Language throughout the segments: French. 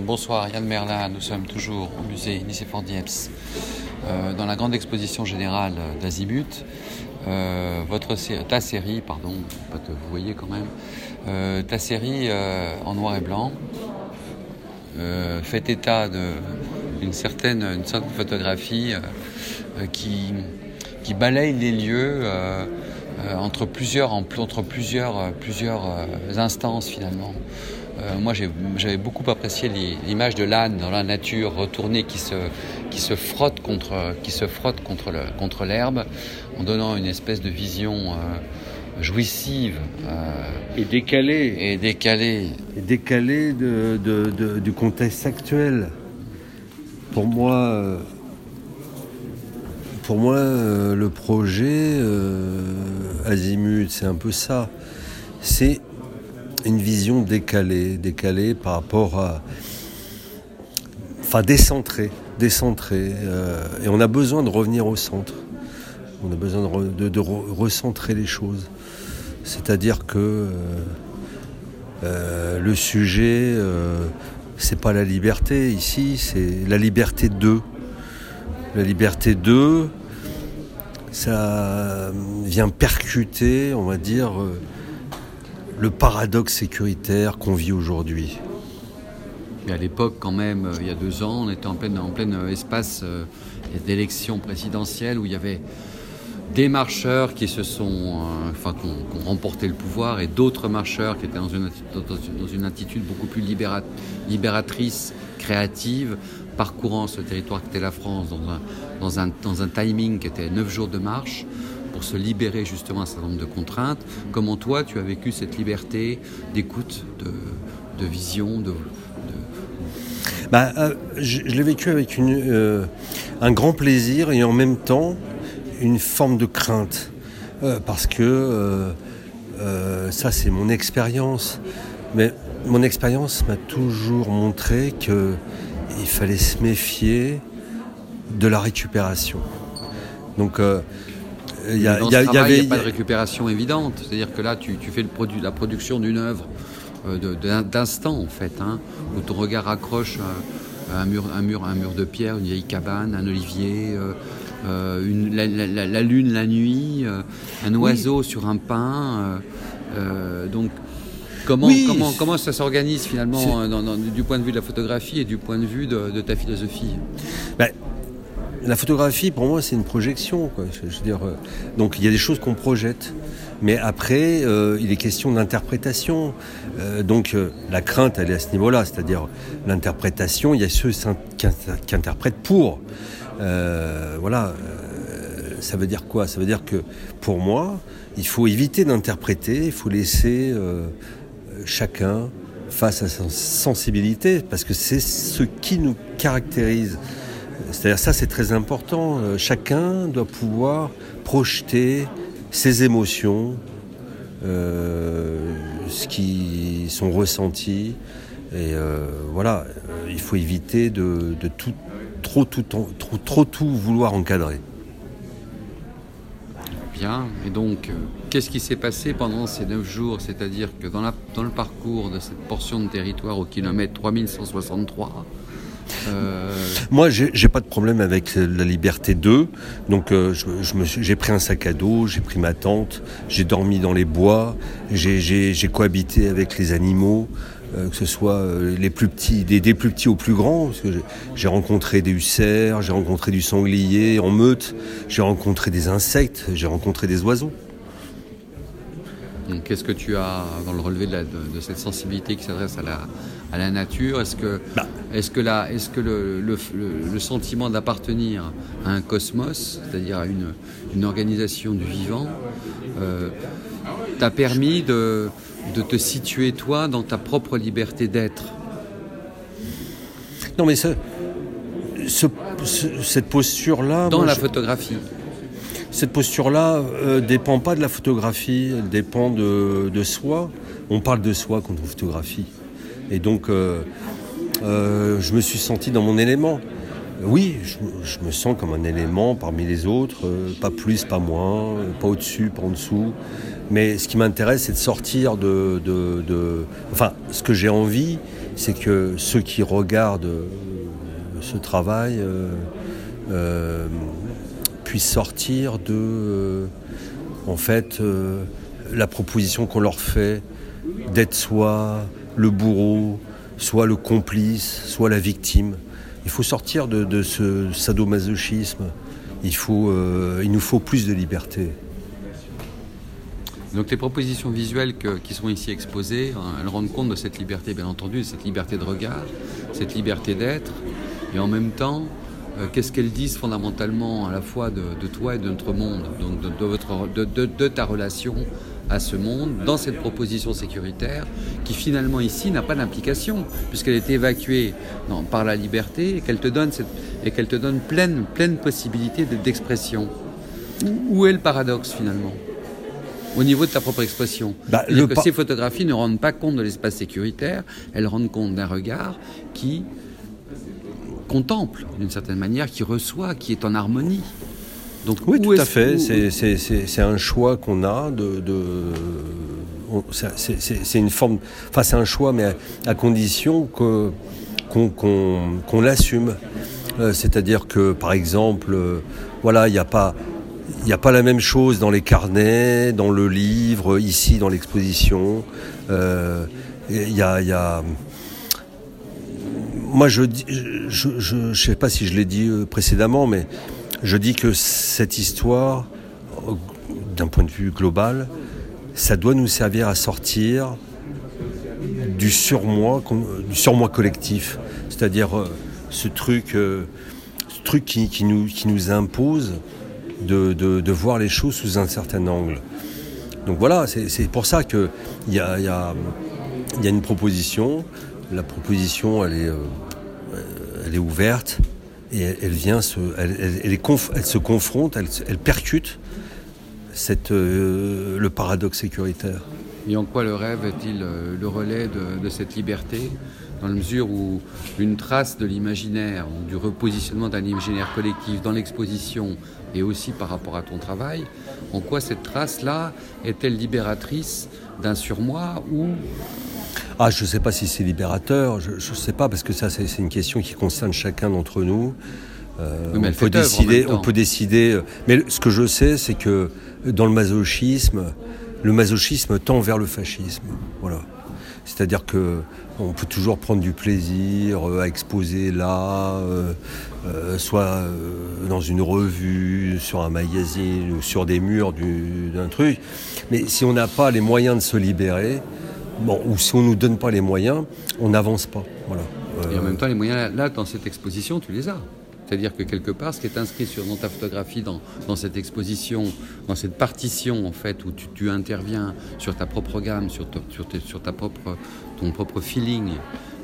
Bonsoir Yann Merlin, nous sommes toujours au musée Nicéphore Dieps euh, dans la grande exposition générale d'Azimut. Euh, votre ta série, pardon, pas que vous voyez quand même, euh, ta série en noir et blanc fait état d'une certaine, une certaine photographie qui, qui balaye les lieux entre plusieurs, entre plusieurs, plusieurs instances finalement. Euh, moi, j'avais beaucoup apprécié l'image de l'âne dans la nature retournée qui se, qui se frotte contre, qui se frotte contre, l'herbe, en donnant une espèce de vision euh, jouissive euh, et décalée et décalée et décalée de, de, du contexte actuel. Pour moi, pour moi, le projet Azimut, c'est un peu ça. C'est une vision décalée, décalée par rapport à. Enfin, décentrée, décentrée. Euh, et on a besoin de revenir au centre. On a besoin de, recentrer les choses. C'est-à-dire que euh, euh, le sujet, c'est pas la liberté ici, c'est la liberté d'eux. La liberté d'eux, ça vient percuter, on va dire, le paradoxe sécuritaire qu'on vit aujourd'hui. À l'époque, quand même, euh, il y a deux ans, on était en plein, euh, espace euh, d'élection présidentielle où il y avait des marcheurs qui se sont, enfin, qui ont, remporté le pouvoir et d'autres marcheurs qui étaient dans une, attitude beaucoup plus libératrice, créative, parcourant ce territoire qui était la France dans un, dans un, dans un timing qui était neuf jours de marche pour se libérer justement un certain nombre de contraintes. Comment toi, tu as vécu cette liberté d'écoute, de, vision, de... Bah, euh, je, l'ai vécu avec euh, un grand plaisir et en même temps une forme de crainte. Euh, parce que ça, c'est mon expérience. Mais mon expérience m'a toujours montré qu'il fallait se méfier de la récupération. Donc, il y, a, y, avait, pas de récupération évidente. C'est-à-dire que là, tu, fais le la production d'une œuvre euh, d'instant, en fait, hein, où ton regard accroche euh, un, mur, un, mur, un mur de pierre, une vieille cabane, un olivier, euh, une, la, lune la nuit, un oiseau sur un pin. donc, Comment, comment, comment, ça s'organise finalement du point de vue de la photographie et du point de vue de, ta philosophie? Ben, la photographie, pour moi, c'est une projection. Je, veux dire, euh, donc il y a des choses qu'on projette. Mais après, euh, il est question d'interprétation. Euh, donc la crainte, elle est à ce niveau-là, c'est-à-dire l'interprétation. Il y a ceux qui, interprètent pour. voilà. ça veut dire quoi? Ça veut dire que pour moi, il faut éviter d'interpréter. Il faut laisser chacun face à sa sensibilité, parce que c'est ce qui nous caractérise. C'est-à-dire ça c'est très important. Euh, chacun doit pouvoir projeter ses émotions, euh, ce qui sont ressentis. Et euh, voilà, il faut éviter de, trop, tout, vouloir encadrer. Bien, et donc qu'est-ce qui s'est passé pendant ces neuf jours? C'est-à-dire que dans le parcours de cette portion de territoire au kilomètre 3163, euh, Moi, j'ai pas de problème avec la liberté d'eux. Donc, euh, j'ai pris un sac à dos, j'ai pris ma tente, j'ai dormi dans les bois, j'ai cohabité avec les animaux. Euh, que ce soit les plus petits, des, des, plus petits aux plus grands. J'ai rencontré des hussards, j'ai rencontré du sanglier en meute, j'ai rencontré des insectes, j'ai rencontré des oiseaux. Qu'est-ce que tu as dans le relevé de, cette sensibilité qui s'adresse à la, à la nature Est-ce que, bah. est-ce que, est-ce que le, le, sentiment d'appartenir à un cosmos, c'est-à-dire à une, une, organisation du vivant, euh, t'a permis de, de te situer toi dans ta propre liberté d'être? Non mais ce, ce, cette posture-là... Dans la photographie cette posture-là euh, dépend pas de la photographie, elle dépend de, de, soi. On parle de soi quand on photographie. Et donc, euh, euh, je me suis senti dans mon élément. oui, je, me sens comme un élément parmi les autres, pas plus, pas moins, pas au-dessus, pas en dessous. Mais ce qui m'intéresse, c'est de sortir de, de, Enfin, ce que j'ai envie, c'est que ceux qui regardent ce travail puissent sortir de, en fait, la proposition qu'on leur fait d'être soit le bourreau, soit le complice, soit la victime. Il faut sortir de, ce sadomasochisme. Il, faut, euh, il nous faut plus de liberté. Donc les propositions visuelles qui sont ici exposées, hein, elles rendent compte de cette liberté, bien entendu, cette liberté de regard, cette liberté d'être, et en même temps, euh, qu'est-ce qu'elles disent fondamentalement à la fois de, toi et de notre monde, donc de, votre, de ta relation à ce monde dans cette proposition sécuritaire qui finalement ici n'a pas d'implication puisqu'elle est évacuée par la liberté et qu'elle te donne, cette, et qu'elle te donne pleine, pleine possibilité d'expression. Où, est le paradoxe finalement? Au niveau de ta propre expression. Bah, que ces photographies ne rendent pas compte de l'espace sécuritaire, elles rendent compte d'un regard qui contemple d'une certaine manière, qui reçoit, qui est en harmonie. Donc, oui, tout à fait. C'est un choix qu'on a de. c'est une forme. Enfin, c'est un choix, mais à, condition qu'on l'assume. Euh, c'est-à-dire que, par exemple, euh, voilà, il n'y a pas. Il n'y a pas la même chose dans les carnets, dans le livre, ici dans l'exposition. Euh, il y a, moi je je, je, sais pas si je l'ai dit précédemment, mais je dis que cette histoire, d'un point de vue global, ça doit nous servir à sortir du surmoi, du surmoi collectif, c'est-à-dire euh, ce truc, euh, ce truc qui, nous, qui nous impose de, voir les choses sous un certain angle. Donc voilà, c'est pour ça qu'il y a, y, a, y a une proposition. La proposition, elle est, euh, elle est ouverte et elle, vient se, elle, se confronte, elle, percute euh, le paradoxe sécuritaire. Et en quoi le rêve est-il euh, le relais de, cette liberté dans la mesure où une trace de l'imaginaire, du repositionnement d'un imaginaire collectif dans l'exposition et aussi par rapport à ton travail, en quoi cette trace-là est-elle libératrice d'un surmoi ou ah, je ne sais pas si c'est libérateur, je ne sais pas, parce que ça, c'est une question qui concerne chacun d'entre nous. Euh, on, peut décider, on peut décider. Mais ce que je sais, c'est que dans le masochisme, le masochisme tend vers le fascisme. Voilà. C'est-à-dire que on peut toujours prendre du plaisir euh, à exposer là, euh, soit dans une revue, sur un magazine ou sur des murs d'un truc. Mais si on n'a pas les moyens de se libérer, bon, ou si on ne nous donne pas les moyens, on n'avance pas. Voilà. Et en même temps, les moyens, là, dans cette exposition, tu les as. C'est-à-dire que quelque part, ce qui est inscrit sur, dans ta photographie, dans, dans, cette exposition, dans cette partition en fait, où tu, tu interviens sur ta propre gamme, sur, sur, sur ta propre, ton propre feeling,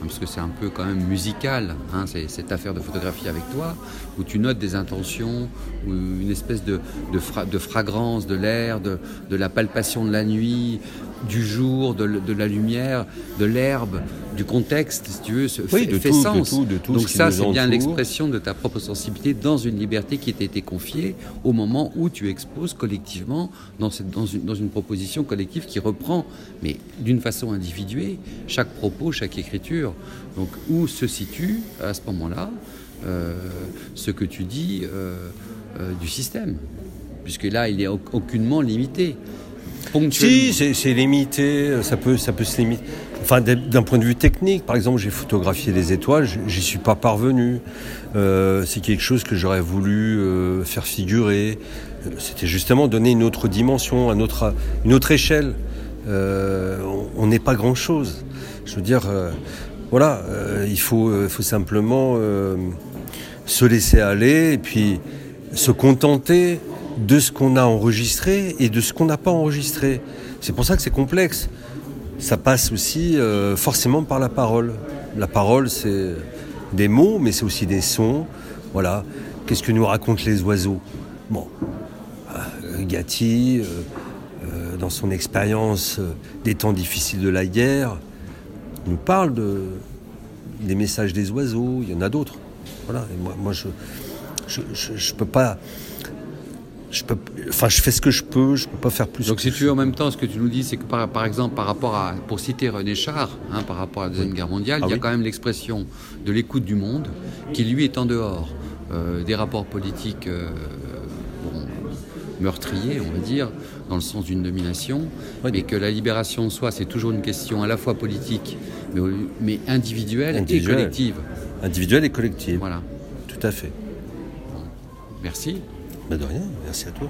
parce que c'est un peu quand même musical, hein, c'est cette affaire de photographie avec toi, où tu notes des intentions, une espèce de, de, de fragrance de l'air, de, de, la palpation de la nuit, du jour, de, la lumière, de l'herbe, du contexte, si tu veux, ce fait, de, sens. Donc ça, c'est bien l'expression de ta propre sensibilité dans une liberté qui t'a été confiée au moment où tu exposes collectivement dans, cette, dans, une, dans une proposition collective qui reprend, mais d'une façon individuée, chaque propos, chaque écriture. Donc où se situe à ce moment-là euh, ce que tu dis euh, euh, du système? Puisque là, il est aucunement limité. Si, c'est limité, ça peut, ça peut se limiter. Enfin, d'un point de vue technique, par exemple, j'ai photographié les étoiles, j'y suis pas parvenu. Euh, c'est quelque chose que j'aurais voulu euh, faire figurer. C'était justement donner une autre dimension, un autre, une autre échelle. Euh, on n'est pas grand-chose. Je veux dire, voilà, il faut, faut simplement se laisser aller et puis se contenter de ce qu'on a enregistré et de ce qu'on n'a pas enregistré. C'est pour ça que c'est complexe. Ça passe aussi euh, forcément par la parole. La parole, c'est des mots, mais c'est aussi des sons. Voilà. Qu'est-ce que nous racontent les oiseaux? Bon, euh, Gatti, euh, dans son expérience des temps difficiles de la guerre, nous parle de, des messages des oiseaux. Il y en a d'autres. Voilà. Moi je, je, je, je peux pas. Je peux, enfin, je fais ce que je peux, je peux pas faire plus. Donc, si tu veux, en même temps, ce que tu nous dis, c'est que par, par, exemple, par rapport à, pour citer René Char, hein, par rapport à la deuxième guerre mondiale, ah, il y a oui. quand même l'expression de l'écoute du monde, qui lui est en dehors euh, des rapports politiques euh, bon, meurtriers, on va dire, dans le sens d'une domination, oui. mais que la libération de soi, c'est toujours une question à la fois politique, mais, mais individuelle, individuelle, et collective. Individuelle et collective. Voilà. Tout à fait. Merci. Bah de rien, merci à toi.